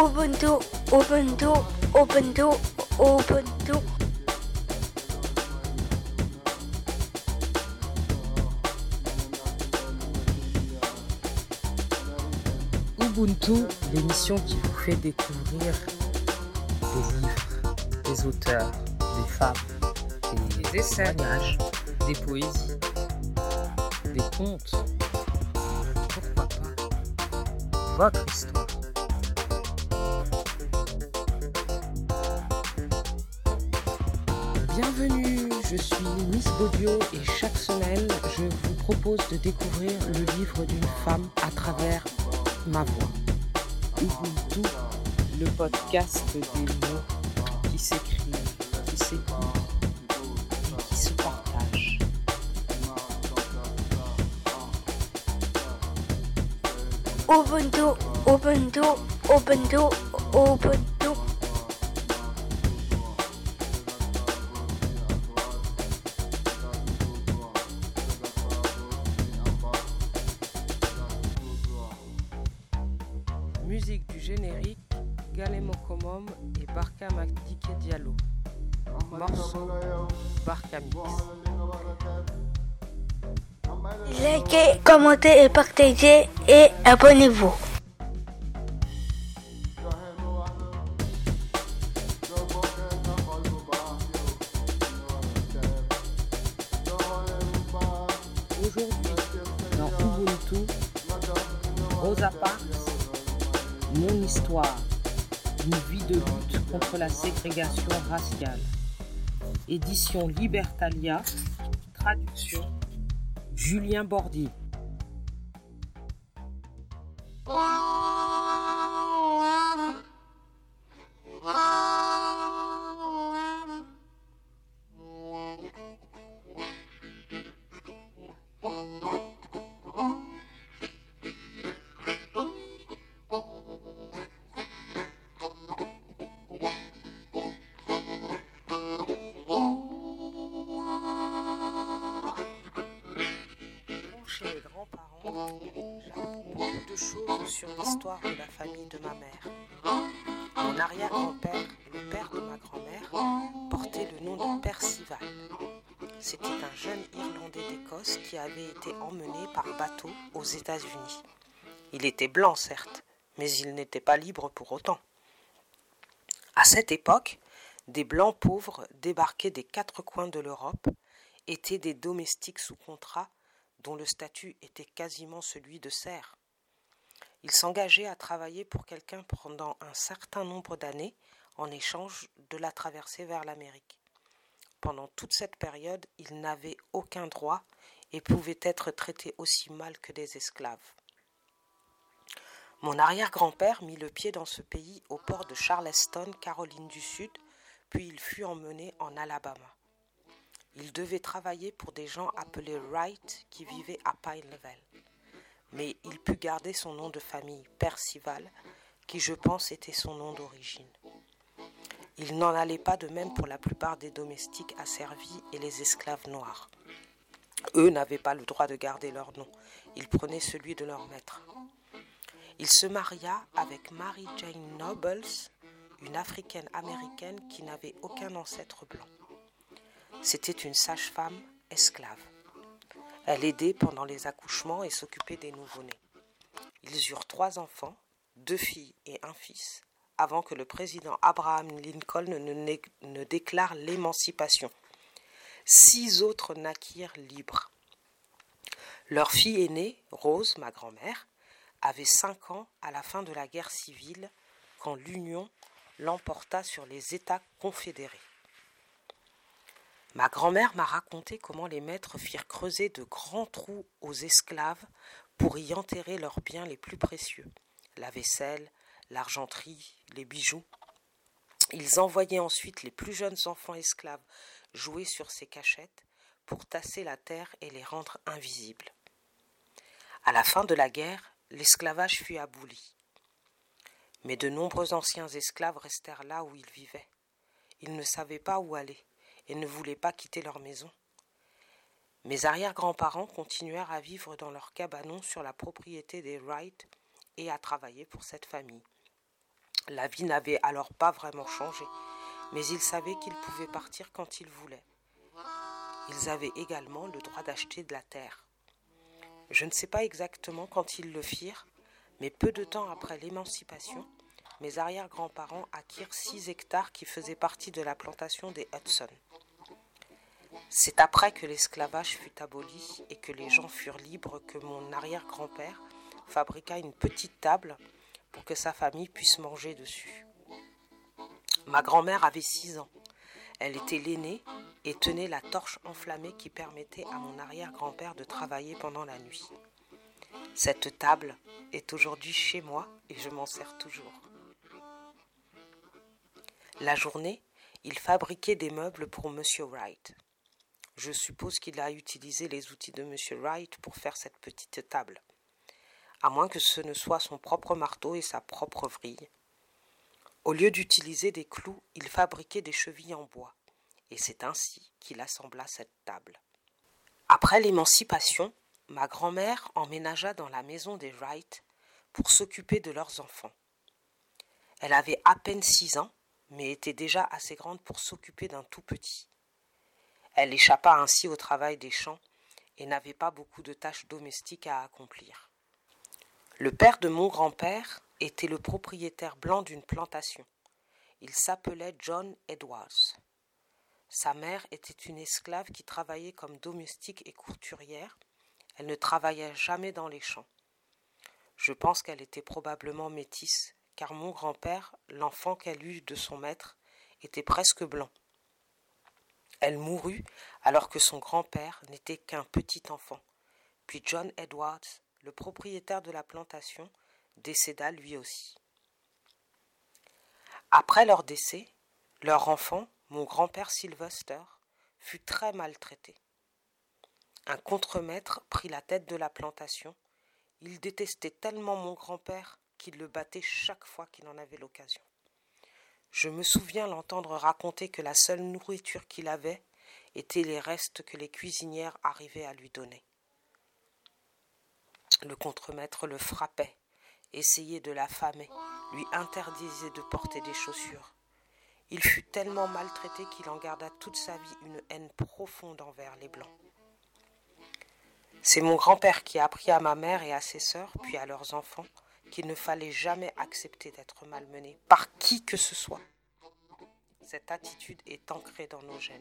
Ubuntu, Ubuntu, Ubuntu, Ubuntu. Ubuntu, l'émission qui vous fait découvrir des livres, des auteurs, des femmes, des essais, des poésies, des contes. Pourquoi pas? Votre histoire. Je suis Miss Baudio et chaque semaine, je vous propose de découvrir le livre d'une femme à travers ma voix. Ubuntu, le podcast des mots qui s'écrivent, qui s'écoutent et qui se partagent. Ubuntu, Ubuntu, Ubuntu, Ubuntu. Et partagez et abonnez-vous. Aujourd'hui, dans Ubuntu, Rosa Parks, Mon histoire, une vie de lutte contre la ségrégation raciale. Édition Libertalia, traduction Julien Bordier. De la famille de ma mère. Mon arrière-grand-père, le père de ma grand-mère, portait le nom de Percival. C'était un jeune Irlandais d'Écosse qui avait été emmené par bateau aux États-Unis. Il était blanc, certes, mais il n'était pas libre pour autant. À cette époque, des blancs pauvres débarqués des quatre coins de l'Europe étaient des domestiques sous contrat dont le statut était quasiment celui de serf. Ils s'engageaient à travailler pour quelqu'un pendant un certain nombre d'années en échange de la traversée vers l'Amérique. Pendant toute cette période, ils n'avaient aucun droit et pouvaient être traités aussi mal que des esclaves. Mon arrière-grand-père mit le pied dans ce pays au port de Charleston, Caroline du Sud, puis il fut emmené en Alabama. Il devait travailler pour des gens appelés Wright qui vivaient à Pine Level. Mais il put garder son nom de famille, Percival, qui je pense était son nom d'origine. Il n'en allait pas de même pour la plupart des domestiques asservis et les esclaves noirs. Eux n'avaient pas le droit de garder leur nom, ils prenaient celui de leur maître. Il se maria avec Mary Jane Nobles, une africaine américaine qui n'avait aucun ancêtre blanc. C'était une sage-femme esclave. Elle aidait pendant les accouchements et s'occupait des nouveau-nés. Ils eurent trois enfants, deux filles et un fils, avant que le président Abraham Lincoln ne déclare l'émancipation. Six autres naquirent libres. Leur fille aînée, Rose, ma grand-mère, avait cinq ans à la fin de la guerre civile quand l'Union l'emporta sur les États confédérés. Ma grand-mère m'a raconté comment les maîtres firent creuser de grands trous aux esclaves pour y enterrer leurs biens les plus précieux la vaisselle, l'argenterie, les bijoux. Ils envoyaient ensuite les plus jeunes enfants esclaves jouer sur ces cachettes pour tasser la terre et les rendre invisibles. À la fin de la guerre, l'esclavage fut aboli. Mais de nombreux anciens esclaves restèrent là où ils vivaient. Ils ne savaient pas où aller et ne voulaient pas quitter leur maison. Mes arrière-grands-parents continuèrent à vivre dans leur cabanon sur la propriété des Wright et à travailler pour cette famille. La vie n'avait alors pas vraiment changé, mais ils savaient qu'ils pouvaient partir quand ils voulaient. Ils avaient également le droit d'acheter de la terre. Je ne sais pas exactement quand ils le firent, mais peu de temps après l'émancipation, mes arrière-grands-parents acquirent six hectares qui faisaient partie de la plantation des Hudson. C'est après que l'esclavage fut aboli et que les gens furent libres que mon arrière-grand-père fabriqua une petite table pour que sa famille puisse manger dessus. Ma grand-mère avait six ans. Elle était l'aînée et tenait la torche enflammée qui permettait à mon arrière-grand-père de travailler pendant la nuit. Cette table est aujourd'hui chez moi et je m'en sers toujours. La journée, il fabriquait des meubles pour M. Wright. Je suppose qu'il a utilisé les outils de M. Wright pour faire cette petite table, à moins que ce ne soit son propre marteau et sa propre vrille. Au lieu d'utiliser des clous, il fabriquait des chevilles en bois, et c'est ainsi qu'il assembla cette table. Après l'émancipation, ma grand-mère emménagea dans la maison des Wright pour s'occuper de leurs enfants. Elle avait à peine six ans, mais était déjà assez grande pour s'occuper d'un tout petit. Elle échappa ainsi au travail des champs et n'avait pas beaucoup de tâches domestiques à accomplir. Le père de mon grand-père était le propriétaire blanc d'une plantation. Il s'appelait John Edwards. Sa mère était une esclave qui travaillait comme domestique et couturière. Elle ne travaillait jamais dans les champs. Je pense qu'elle était probablement métisse, car mon grand-père, l'enfant qu'elle eut de son maître, était presque blanc. Elle mourut alors que son grand-père n'était qu'un petit enfant. Puis John Edwards, le propriétaire de la plantation, décéda lui aussi. Après leur décès, leur enfant, mon grand-père Sylvester, fut très maltraité. Un contremaître prit la tête de la plantation. Il détestait tellement mon grand-père qu'il le battait chaque fois qu'il en avait l'occasion. Je me souviens l'entendre raconter que la seule nourriture qu'il avait était les restes que les cuisinières arrivaient à lui donner. Le contremaître le frappait, essayait de l'affamer, lui interdisait de porter des chaussures. Il fut tellement maltraité qu'il en garda toute sa vie une haine profonde envers les Blancs. C'est mon grand-père qui a appris à ma mère et à ses sœurs, puis à leurs enfants, qu'il ne fallait jamais accepter d'être malmené par qui que ce soit. Cette attitude est ancrée dans nos gènes.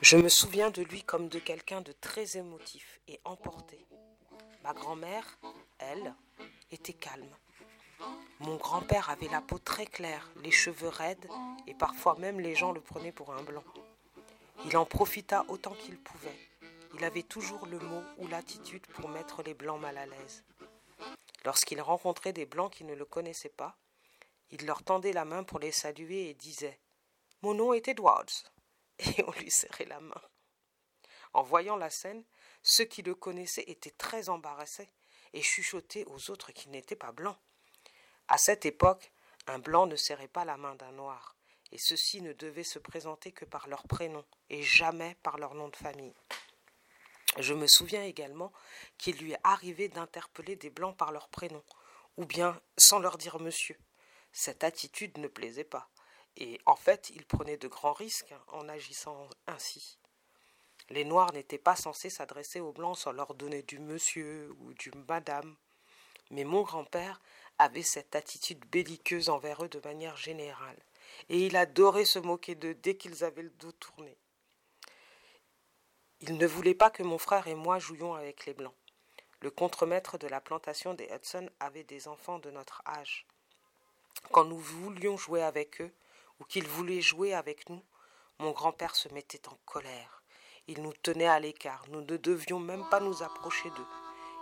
Je me souviens de lui comme de quelqu'un de très émotif et emporté. Ma grand-mère, elle, était calme. Mon grand-père avait la peau très claire, les cheveux raides, et parfois même les gens le prenaient pour un blanc. Il en profita autant qu'il pouvait. Il avait toujours le mot ou l'attitude pour mettre les blancs mal à l'aise. Lorsqu'il rencontrait des blancs qui ne le connaissaient pas, il leur tendait la main pour les saluer et disait Mon nom est Edwards. Et on lui serrait la main. En voyant la scène, ceux qui le connaissaient étaient très embarrassés et chuchotaient aux autres qui n'étaient pas blancs. À cette époque, un blanc ne serrait pas la main d'un noir, et ceux-ci ne devaient se présenter que par leur prénom et jamais par leur nom de famille. Je me souviens également qu'il lui est arrivé d'interpeller des blancs par leur prénom, ou bien sans leur dire monsieur. Cette attitude ne plaisait pas, et en fait il prenait de grands risques en agissant ainsi. Les Noirs n'étaient pas censés s'adresser aux Blancs sans leur donner du monsieur ou du madame, mais mon grand-père avait cette attitude belliqueuse envers eux de manière générale, et il adorait se moquer d'eux dès qu'ils avaient le dos tourné. Il ne voulait pas que mon frère et moi jouions avec les Blancs. Le contremaître de la plantation des Hudson avait des enfants de notre âge. Quand nous voulions jouer avec eux, ou qu'ils voulaient jouer avec nous, mon grand-père se mettait en colère. Il nous tenait à l'écart, nous ne devions même pas nous approcher d'eux.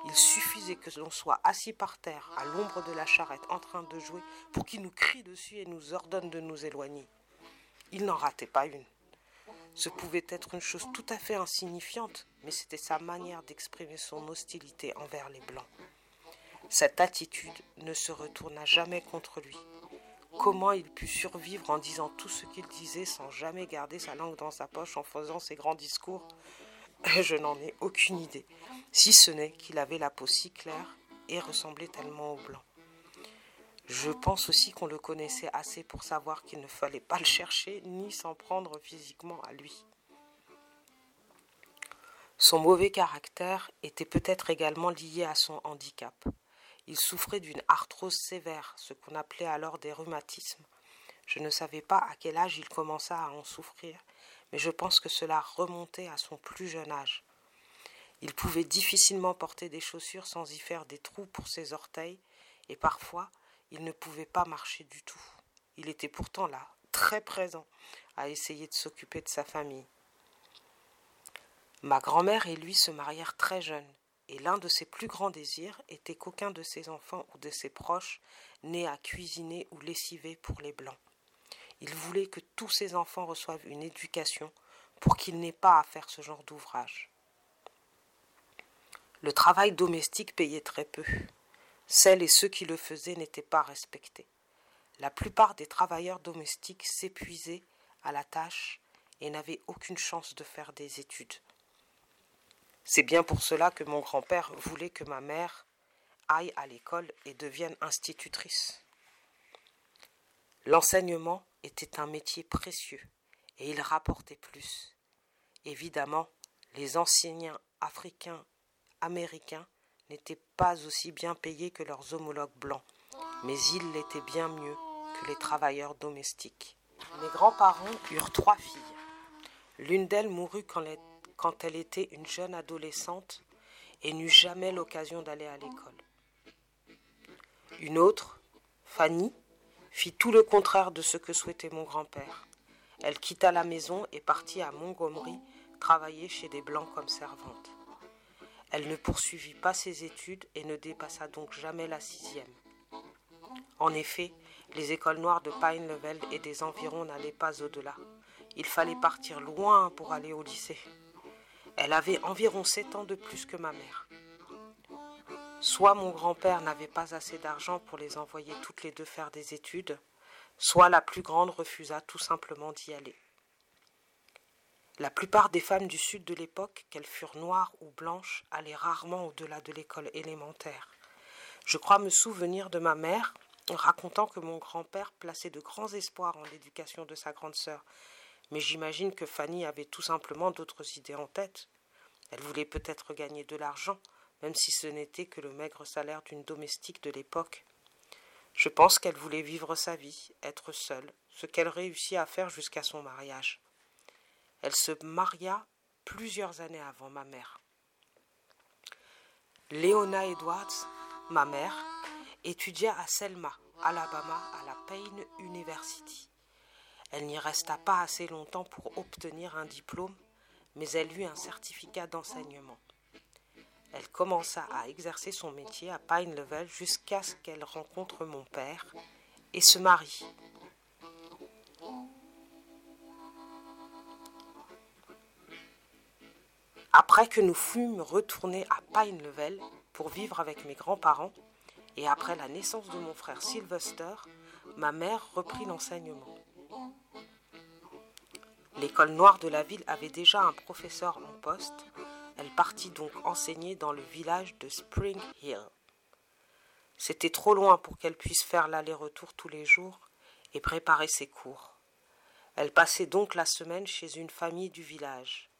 Il suffisait que l'on soit assis par terre, à l'ombre de la charrette, en train de jouer, pour qu'il nous crie dessus et nous ordonne de nous éloigner. Il n'en ratait pas une. Ce pouvait être une chose tout à fait insignifiante, mais c'était sa manière d'exprimer son hostilité envers les Blancs. Cette attitude ne se retourna jamais contre lui. Comment il put survivre en disant tout ce qu'il disait sans jamais garder sa langue dans sa poche en faisant ses grands discours? Je n'en ai aucune idée, si ce n'est qu'il avait la peau si claire et ressemblait tellement au blanc. Je pense aussi qu'on le connaissait assez pour savoir qu'il ne fallait pas le chercher ni s'en prendre physiquement à lui. Son mauvais caractère était peut-être également lié à son handicap. Il souffrait d'une arthrose sévère, ce qu'on appelait alors des rhumatismes. Je ne savais pas à quel âge il commença à en souffrir, mais je pense que cela remontait à son plus jeune âge. Il pouvait difficilement porter des chaussures sans y faire des trous pour ses orteils, et parfois il ne pouvait pas marcher du tout. Il était pourtant là, très présent, à essayer de s'occuper de sa famille. Ma grand-mère et lui se marièrent très jeunes, et l'un de ses plus grands désirs était qu'aucun de ses enfants ou de ses proches n'ait à cuisiner ou lessiver pour les Blancs. Il voulait que tous ses enfants reçoivent une éducation pour qu'ils n'aient pas à faire ce genre d'ouvrage. Le travail domestique payait très peu. Celles et ceux qui le faisaient n'étaient pas respectés. La plupart des travailleurs domestiques s'épuisaient à la tâche et n'avaient aucune chance de faire des études. C'est bien pour cela que mon grand-père voulait que ma mère aille à l'école et devienne institutrice. L'enseignement était un métier précieux et il rapportait plus. Évidemment, les enseignants africains américains n'étaient pas aussi bien payés que leurs homologues blancs, mais ils l'étaient bien mieux que les travailleurs domestiques. Mes grands-parents eurent trois filles. L'une d'elles mourut quand elle était une jeune adolescente et n'eut jamais l'occasion d'aller à l'école. Une autre, Fanny, fit tout le contraire de ce que souhaitait mon grand-père. Elle quitta la maison et partit à Montgomery travailler chez des Blancs comme servante. Elle ne poursuivit pas ses études et ne dépassa donc jamais la sixième. En effet, les écoles noires de Pine Level et des environs n'allaient pas au-delà. Il fallait partir loin pour aller au lycée. Elle avait environ sept ans de plus que ma mère. Soit mon grand-père n'avait pas assez d'argent pour les envoyer toutes les deux faire des études, soit la plus grande refusa tout simplement d'y aller. La plupart des femmes du sud de l'époque, qu'elles furent noires ou blanches, allaient rarement au-delà de l'école élémentaire. Je crois me souvenir de ma mère racontant que mon grand-père plaçait de grands espoirs en l'éducation de sa grande sœur, mais j'imagine que Fanny avait tout simplement d'autres idées en tête. Elle voulait peut-être gagner de l'argent, même si ce n'était que le maigre salaire d'une domestique de l'époque. Je pense qu'elle voulait vivre sa vie, être seule, ce qu'elle réussit à faire jusqu'à son mariage. Elle se maria plusieurs années avant ma mère. Léona Edwards, ma mère, étudia à Selma, Alabama, à la Payne University. Elle n'y resta pas assez longtemps pour obtenir un diplôme, mais elle eut un certificat d'enseignement. Elle commença à exercer son métier à Pine Level jusqu'à ce qu'elle rencontre mon père et se marie. Après que nous fûmes retournés à Pine Level pour vivre avec mes grands-parents, et après la naissance de mon frère Sylvester, ma mère reprit l'enseignement. L'école noire de la ville avait déjà un professeur en poste. Elle partit donc enseigner dans le village de Spring Hill. C'était trop loin pour qu'elle puisse faire l'aller-retour tous les jours et préparer ses cours. Elle passait donc la semaine chez une famille du village.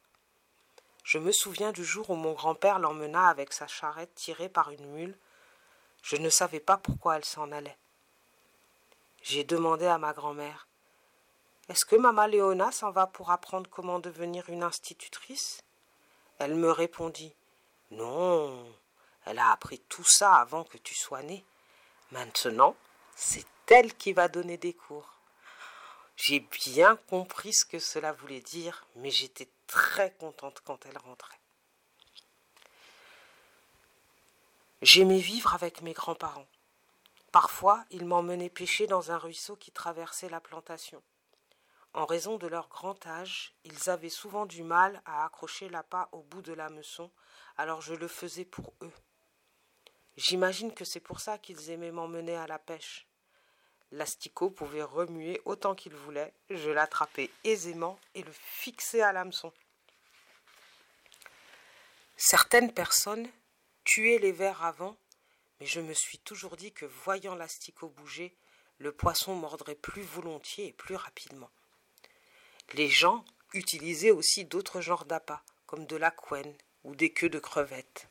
Je me souviens du jour où mon grand-père l'emmena avec sa charrette tirée par une mule. Je ne savais pas pourquoi elle s'en allait. J'ai demandé à ma grand-mère est-ce que Maman Léona s'en va pour apprendre comment devenir une institutrice? Elle me répondit Non, elle a appris tout ça avant que tu sois né. Maintenant, c'est elle qui va donner des cours. J'ai bien compris ce que cela voulait dire, mais j'étais très contente quand elle rentrait. J'aimais vivre avec mes grands-parents. Parfois, ils m'emmenaient pêcher dans un ruisseau qui traversait la plantation. En raison de leur grand âge, ils avaient souvent du mal à accrocher l'appât au bout de l'hameçon, alors je le faisais pour eux. J'imagine que c'est pour ça qu'ils aimaient m'emmener à la pêche. L'asticot pouvait remuer autant qu'il voulait, je l'attrapais aisément et le fixais à l'hameçon. Certaines personnes tuaient les vers avant, mais je me suis toujours dit que voyant l'asticot bouger, le poisson mordrait plus volontiers et plus rapidement. Les gens utilisaient aussi d'autres genres d'appâts, comme de la couenne ou des queues de crevettes.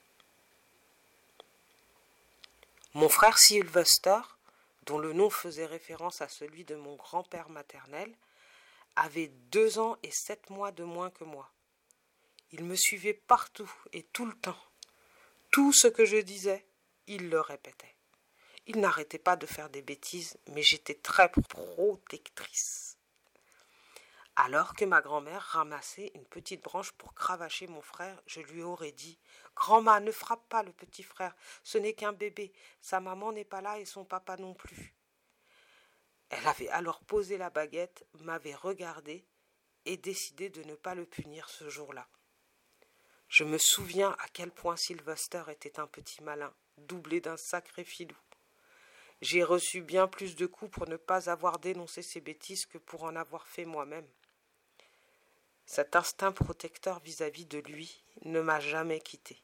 Mon frère Sylvester, dont le nom faisait référence à celui de mon grand-père maternel, avait deux ans et sept mois de moins que moi. Il me suivait partout et tout le temps. Tout ce que je disais, il le répétait. Il n'arrêtait pas de faire des bêtises, mais j'étais très protectrice. Alors que ma grand-mère ramassait une petite branche pour cravacher mon frère, je lui aurais dit Grand-mère, ne frappe pas le petit frère, ce n'est qu'un bébé, sa maman n'est pas là et son papa non plus. Elle avait alors posé la baguette, m'avait regardé et décidé de ne pas le punir ce jour-là. Je me souviens à quel point Sylvester était un petit malin, doublé d'un sacré filou. J'ai reçu bien plus de coups pour ne pas avoir dénoncé ces bêtises que pour en avoir fait moi-même. Cet instinct protecteur vis-à-vis de lui ne m'a jamais quitté.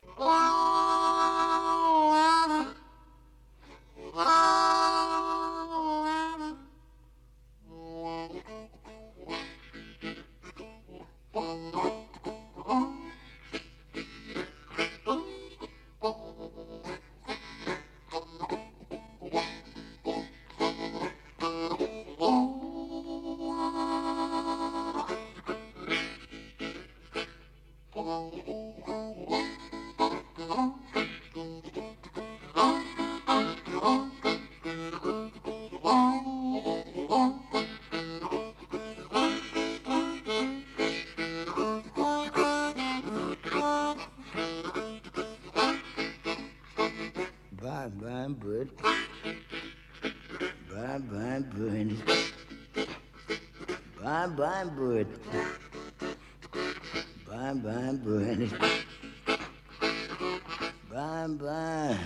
Bye bye bird. Bye bye bird. Bye bye bird. Bye bye bird. Bye bye.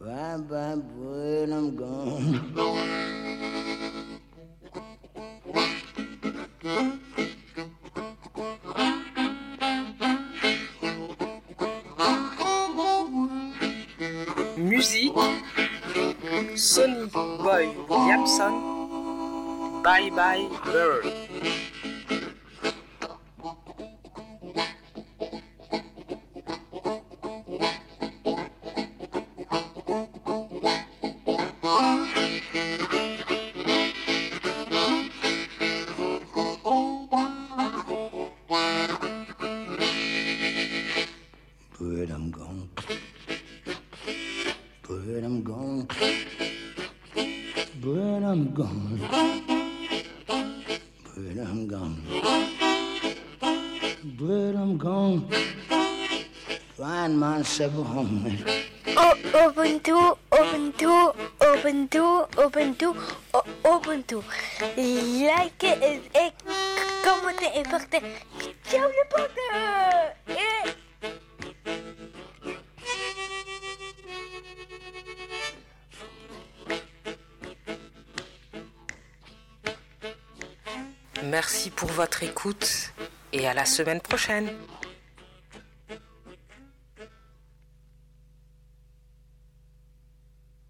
Bye bye bird, I'm gone. Bye Bye Bird. Ubuntu, Ubuntu, Ubuntu, Ubuntu, Ubuntu. Like et, et commentez et partagez. Ciao les potes. Merci pour votre écoute et à la semaine prochaine.